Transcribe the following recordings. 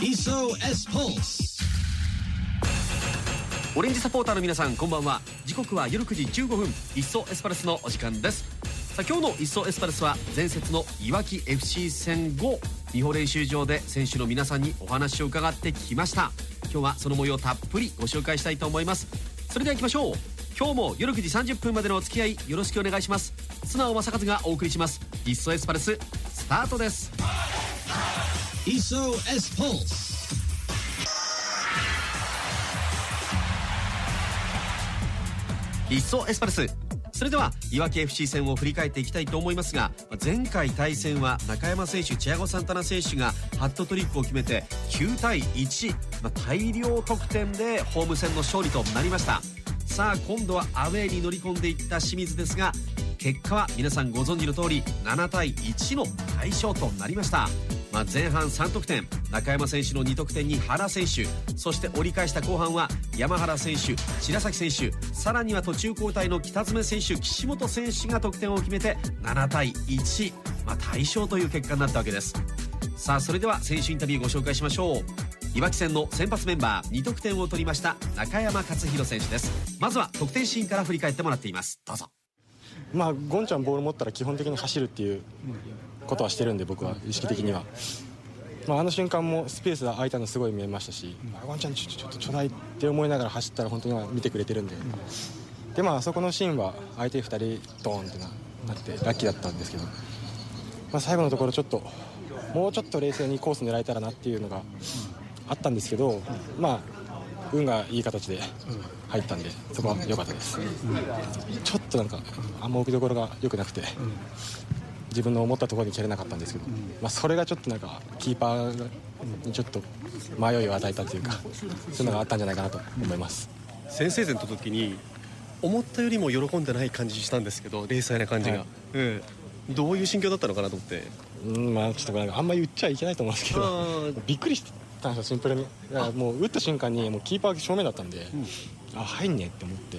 SOS Pulse オレンジサポーターの皆さんこんばんは。時刻は夜9時15分。いっそエスパルスのお時間です。さあ今日のいっそエスパルスは前節のいわき FC 戦後美穂練習場で選手の皆さんにお話を伺ってきました。今日はその模様たっぷりご紹介したいと思います。それでは行きましょう。今日も夜9時30分までのお付き合いよろしくお願いします。素直正和がお送りします。いっそエスパルススタートです。SOS Pulse いっそエスパルス。それではいわき FC 戦を振り返っていきたいと思いますが前回対戦は中山選手チアゴ・サンタナ選手がハットトリックを決めて9対1、まあ、大量得点でホーム戦の勝利となりました。さあ今度はアウェーに乗り込んでいった清水ですが結果は皆さんご存知の通り7対1の大勝となりました。まあ、前半3得点中山選手の2得点に原選手そして折り返した後半は山原選手白崎選手さらには途中交代の北爪選手岸本選手が得点を決めて7対1、まあ、大勝という結果になったわけです。さあそれでは選手インタビューご紹介しましょう。いわき戦の先発メンバー2得点を取りました中山勝弘選手です。まずは得点シーンから振り返ってもらっています。どうぞ。まあゴンちゃんボール持ったら基本的に走るっていうことはしてるんで僕は意識的には、まあ、あの瞬間もスペースが空いたのすごい見えましたし、うん、ワンちゃんちょちょっとちょうだいって思いながら走ったら本当に見てくれてるんで、でまあそこのシーンは相手2人ドーンってななってラッキーだったんですけど、まあ、最後のところちょっともうちょっと冷静にコース狙えたらなっていうのがあったんですけど、まあ運がいい形で入ったんでそこは良かったです、ちょっとなんかあんま置きどころが良くなくて、自分の思ったところに蹴れなかったんですけど、うん、まあ、それがちょっとなんかキーパーにちょっと迷いを与えたというかそういうのがあったんじゃないかなと思います、先制点の時に思ったよりも喜んでない感じしたんですけど冷静な感じが、はい、うん、どういう心境だったのかなと思って。うんまあちょっとあんまり言っちゃいけないと思うんですけどびっくりしたんですよシンプルに。もう打った瞬間にもうキーパー正面だったんで、うん、あ入んねって思って。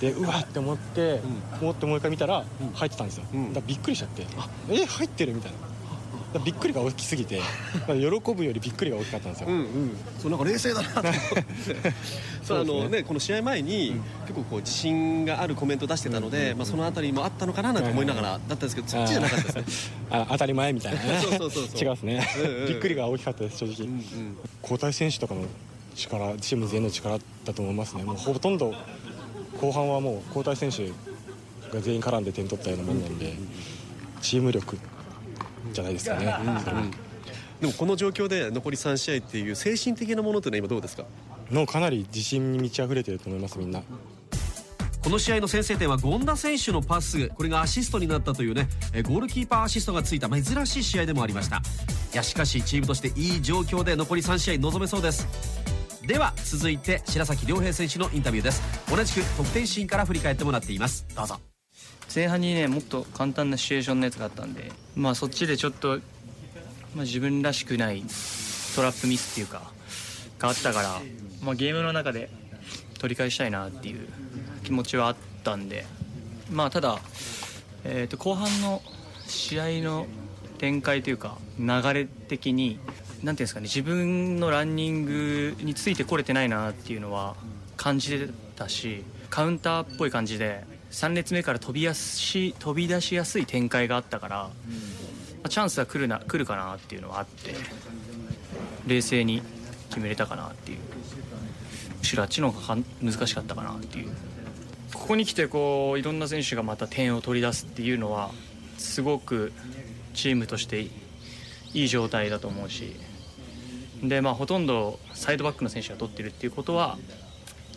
でうわって思って、もっともう一回見たら入ってたんですよ、だびっくりしちゃってえ入ってるみたいなびっくりが大きすぎて 喜ぶよりびっくりが大きかったんですよ、うんうん、そうなんか冷静だなと思って。そうあのねこの試合前に、うん、結構こう自信があるコメント出してたので、うん、まあ、その辺りもあったのかななんて思いながらだったんですけど、そっちじゃなかったですね。あ当たり前みたいな。ねそうそうそうそう。違うですね、うんうん、びっくりが大きかったです正直、うんうん、交代選手とかの力チーム全員の力だと思いますね。もうほとんど後半はもう交代選手が全員絡んで点取ったようなもんなんでチーム力じゃないですかね、でもこの状況で残り3試合っていう精神的なものというのは今どうですか？のかなり自信に満ち溢れてると思いますみんな。この試合の先制点は権田選手のパスこれがアシストになったというねゴールキーパーアシストがついた珍しい試合でもありました。いやしかしチームとしていい状況で残り3試合臨めそうです。では続いて白崎亮平選手のインタビューです。同じく得点シーンから振り返ってもらっています。どうぞ前半にねもっと簡単なシチュエーションのやつがあったんでまあそっちでちょっと、まあ、自分らしくないトラップミスっていうかがあったから、まあ、ゲームの中で取り返したいなっていう気持ちはあったんでまあただ、えー、と後半の試合の展開というか流れ的になんていうんですかね自分のランニングについてこれてないなっていうのは感じてたしカウンターっぽい感じで3列目から飛びやす飛び出しやすい展開があったから、うん、チャンスは来るな来るかなっていうのはあって冷静に決めれたかなっていう。むしろあっちの方が難しかったかなっていう。ここに来てこういろんな選手がまた点を取り出すっていうのはすごくチームとしていい状態だと思うしでまあ、ほとんどサイドバックの選手が取ってるっていうことは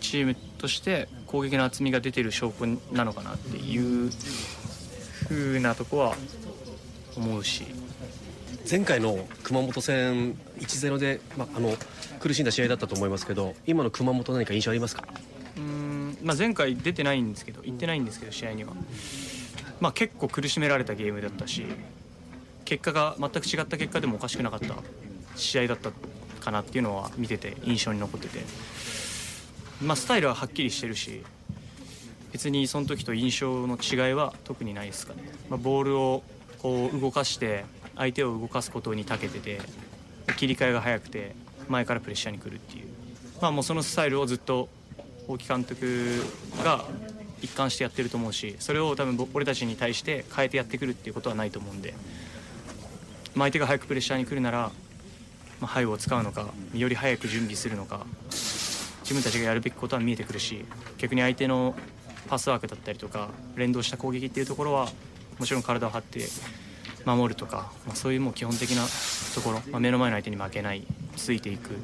チームとして攻撃の厚みが出てる証拠なのかなっていうふうなとこは思うし。前回の熊本戦1-0で、まあ、あの苦しんだ試合だったと思いますけど今の熊本何か印象ありますか？うん、まあ、前回出てないんですけど行ってないんですけど試合には、まあ、結構苦しめられたゲームだったし結果が全く違った結果でもおかしくなかった試合だったかなっていうのは見てて印象に残ってて、まあ、スタイルははっきりしてるし別にその時と印象の違いは特にないですかね、まあ、ボールをこう動かして相手を動かすことに長けてて切り替えが早くて前からプレッシャーに来るっていう、まあ、もうそのスタイルをずっと大木監督が一貫してやってると思うしそれを多分俺たちに対して変えてやってくるっていうことはないと思うんで、まあ、相手が早くプレッシャーに来るなら、まあ、背後を使うのかより早く準備するのか自分たちがやるべきことは見えてくるし逆に相手のパスワークだったりとか連動した攻撃っていうところはもちろん体を張って守るとか、まあ、そういうもう基本的なところ、まあ、目の前の相手に負けないついていく。ま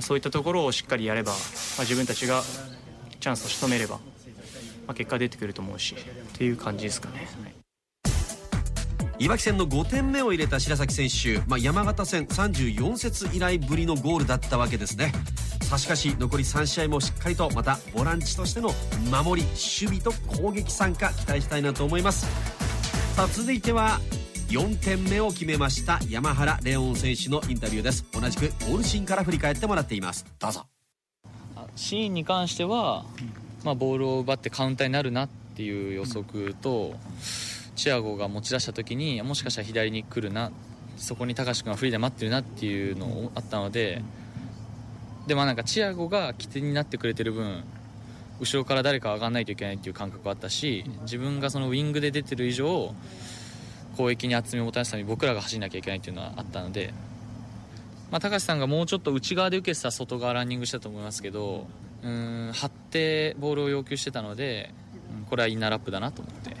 あそういったところをしっかりやれば、まあ、自分たちがチャンスを仕留めれば、まあ、結果出てくると思うしっていう感じですかね。はい。いわき戦の5点目を入れた白崎選手、まあ、山形戦34節以来ぶりのゴールだったわけですね。さしかし残り3試合もしっかりとまたボランチとしての守り守備と攻撃参加期待したいなと思います。さあ続いては4点目を決めました山原レオン選手のインタビューです。同じくゴールシーンから振り返ってもらっています。どうぞ。シーンに関しては、まあ、ボールを奪ってカウンターになるなっていう予測と、チアゴが持ち出した時にもしかしたら左に来るなそこに高橋君がフリーで待ってるなっていうのあったのででもなんかチアゴが起点になってくれてる分後ろから誰か上がらないといけないっていう感覚はあったし自分がそのウイングで出てる以上攻撃に厚みをもたらすために僕らが走らなきゃいけないっていうのはあったので、まあ、高橋さんがもうちょっと内側で受けてた外側ランニングしたと思いますけどうん張ってボールを要求してたのでうんこれはインナーラップだなと思って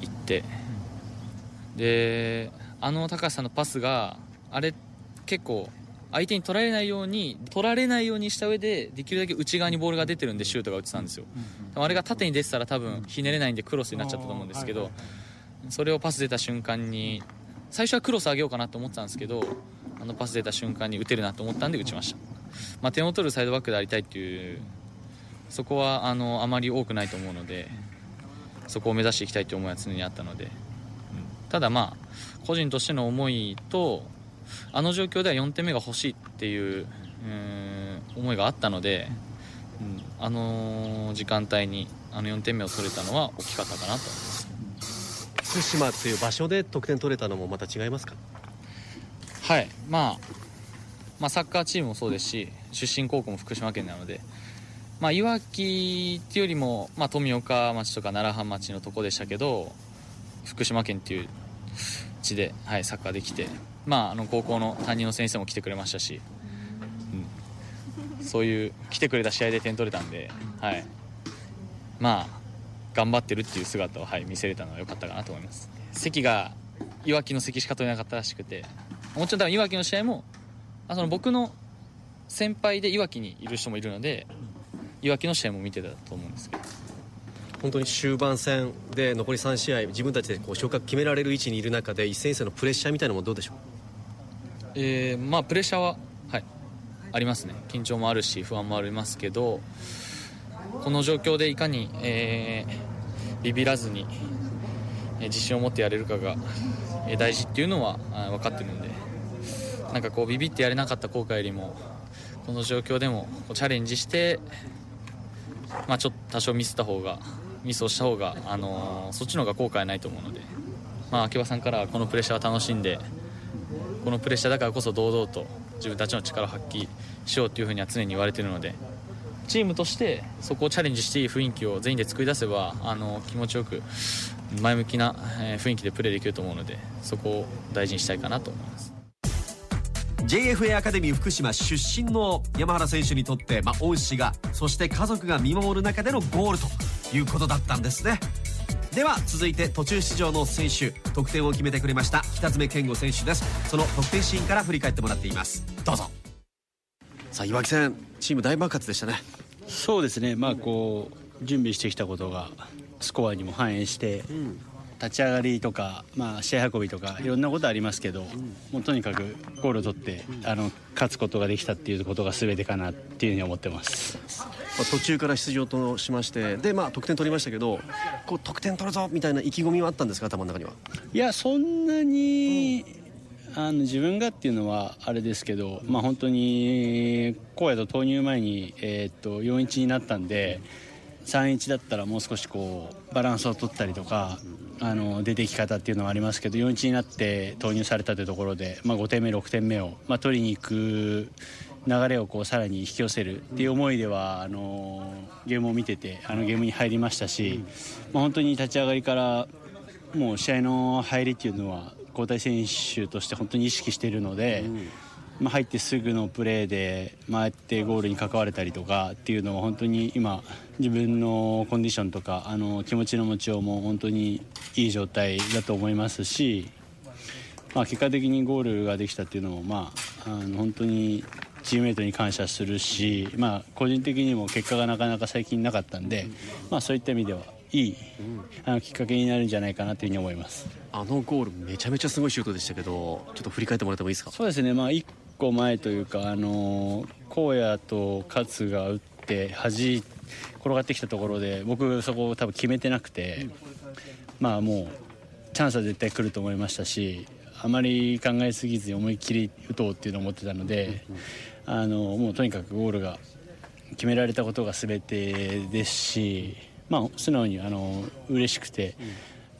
行って。であの高橋さんのパスがあれ結構相手に取られないように取られないようにした上でできるだけ内側にボールが出てるんでシュートが打ってたんですよ、あれが縦に出てたら多分ひねれないんでクロスになっちゃったと思うんですけど、それをパス出た瞬間に最初はクロス上げようかなと思ってたんですけどあのパス出た瞬間に打てるなと思ったんで打ちました、まあ、点を取るサイドバックでありたいっていうそこはあのあまり多くないと思うのでそこを目指していきたいという思いは常にあったので、うん。ただまあ個人としての思いとあの状況では4点目が欲しいっていううん思いがあったので、うん、あの時間帯にあの4点目を取れたのは大きかったかなと。思います福島っていう場所で得点取れたのもまた違いますか？はい、まあ、まあサッカーチームもそうですし出身高校も福島県なので、まあ、いわきっていうよりも、まあ、富岡町とか奈良浜町のとこでしたけど福島県っていう地で、はい、サッカーできて、まあ、あの高校の担任の先生も来てくれましたし、うん、そういう来てくれた試合で点取れたんで、はい、まあ頑張ってるっていう姿を、はい、見せれたのは良かったかなと思います。席がいわきの席しか取れなかったらしくてもちろん多分いわきの試合もあその僕の先輩でいわきにいる人もいるのでいわきの試合も見てたと思うんですけど。本当に終盤戦で残り3試合自分たちでこう昇格決められる位置にいる中で一戦一戦のプレッシャーみたいなのもどうでしょう？えーまあプレッシャーは、はい、ありますね。緊張もあるし不安もありますけどこの状況でいかに、えービビらずに、自信を持ってやれるかが、大事っていうのは分かってるんでなんかこうビビってやれなかった後悔よりもこの状況でもチャレンジして、まあ、ちょっと多少ミスった方がミスをした方が、あのーそっちの方が後悔ないと思うので、まあ、秋葉さんからこのプレッシャーを楽しんでこのプレッシャーだからこそ堂々と自分たちの力を発揮しようというふうには常に言われているのでチームとしてそこをチャレンジしていい雰囲気を全員で作り出せばあの気持ちよく前向きな雰囲気でプレーできると思うのでそこを大事にしたいかなと思います。JFA アカデミー福島出身の山原選手にとって、まあ、恩師がそして家族が見守る中でのゴールということだったんですね。では続いて途中出場の選手得点を決めてくれました北爪健吾選手です。その得点シーンから振り返ってもらっています。どうぞ。さあ岩木戦チーム大爆発でしたね。そうですね、まあ、こう準備してきたことがスコアにも反映して、立ち上がりとか、まあ、試合運びとかいろんなことありますけど、もうとにかくゴールを取ってあの勝つことができたっていうことが全てかなっていうふうに思ってます。まあ途中から出場としましてで、まあ、得点取りましたけどこう得点取るぞみたいな意気込みはあったんですか頭の中には？いやそんなに、あの自分がっていうのはあれですけど、まあ、本当に荒野と投入前に、えーっと4-1になったんで3-1だったらもう少しこうバランスを取ったりとかあの出てき方っていうのはありますけど4-1になって投入されたというところで、まあ、5点目、6点目を、まあ、取りに行く流れをこうさらに引き寄せるっていう思いではあのゲームを見ててあのゲームに入りましたし、まあ、本当に立ち上がりからもう試合の入りっていうのは交代選手として本当に意識しているので、まあ、入ってすぐのプレーで回ってゴールに関われたりとかっていうのは本当に今自分のコンディションとかあの気持ちの持ちようも本当にいい状態だと思いますし、まあ、結果的にゴールができたっていうのも、まあ、あの本当にチームメートに感謝するし、まあ、個人的にも結果がなかなか最近なかったんで、まあ、そういった意味ではいい、あのきっかけになるんじゃないかなというふうに思います。あのゴールめちゃめちゃすごいシュートでしたけどちょっと振り返ってもらってもいいですか？そうですね、まあ、1個前というか、あの荒野と勝が打って端転がってきたところで僕そこを多分決めてなくて、まあもうチャンスは絶対来ると思いましたしあまり考えすぎずに思いっきり打とうっていうのを思ってたので、あのもうとにかくゴールが決められたことが全てですし、まあ、素直にあの嬉しくて、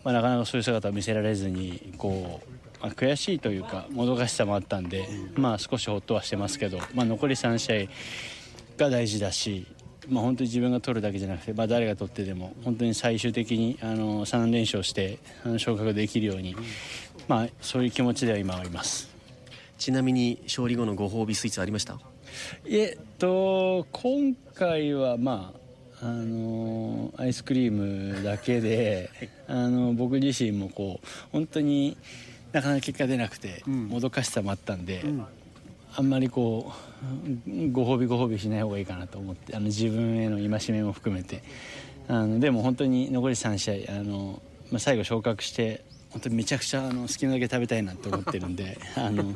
まあ、なかなかそういう姿を見せられずにこう。まあ、悔しいというかもどかしさもあったんで、まあ、少しほっとはしてますけど、まあ、残り3試合が大事だし、まあ、本当に自分が取るだけじゃなくて、まあ、誰が取ってでも本当に最終的にあの3連勝してあの昇格できるように、まあ、そういう気持ちでは今はいます。ちなみに勝利後のご褒美スイーツありました？えっと今回はまああのアイスクリームだけで、あの僕自身もこう本当になかなか結果出なくて、もどかしさもあったんで、あんまりこうご褒美ご褒美しない方がいいかなと思ってあの自分への戒めも含めて。あのでも本当に残り3試合あの、まあ、最後昇格して本当にめちゃくちゃあの好きなだけ食べたいなと思ってるんで あの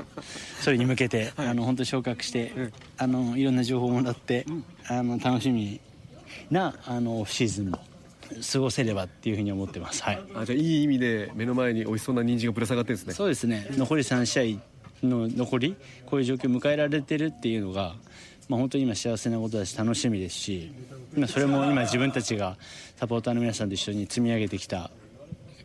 それに向けて、あの本当に昇格して、あのいろんな情報をもらって、あの楽しみなあのオフシーズンも過ごせればっていうふうに思ってます。はい。あじゃあいい意味で目の前に美味しそうな人参がぶら下がってるんですね。そうですね。残り3試合の残りこういう状況を迎えられてるっていうのが、まあ、本当に今幸せなことだし楽しみですしまあそれも今自分たちがサポーターの皆さんと一緒に積み上げてきた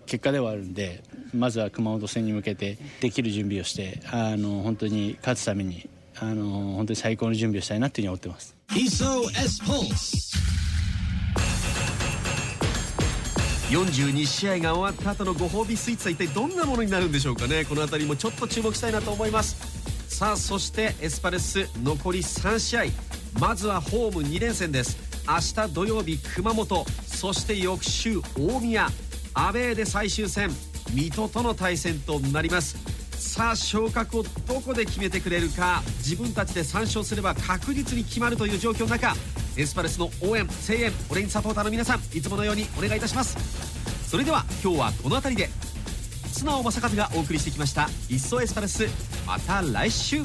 結果ではあるんでまずは熊本戦に向けてできる準備をしてあの本当に勝つためにあの本当に最高の準備をしたいなっていうふうに思ってます42試合が終わった後のご褒美スイーツは一体どんなものになるんでしょうかね。この辺りもちょっと注目したいなと思います。さあそしてエスパルス残り3試合。まずはホーム2連戦です。明日土曜日熊本。そして翌週大宮。アウェーで最終戦。水戸との対戦となります。さあ昇格をどこで決めてくれるか。自分たちで3勝すれば確実に決まるという状況の中エスパルスの応援声援オレンジサポーターの皆さんいつものようにお願いいたします。それでは今日はこの辺りで。素直正和がお送りしてきました「いっそエスパルス」また来週。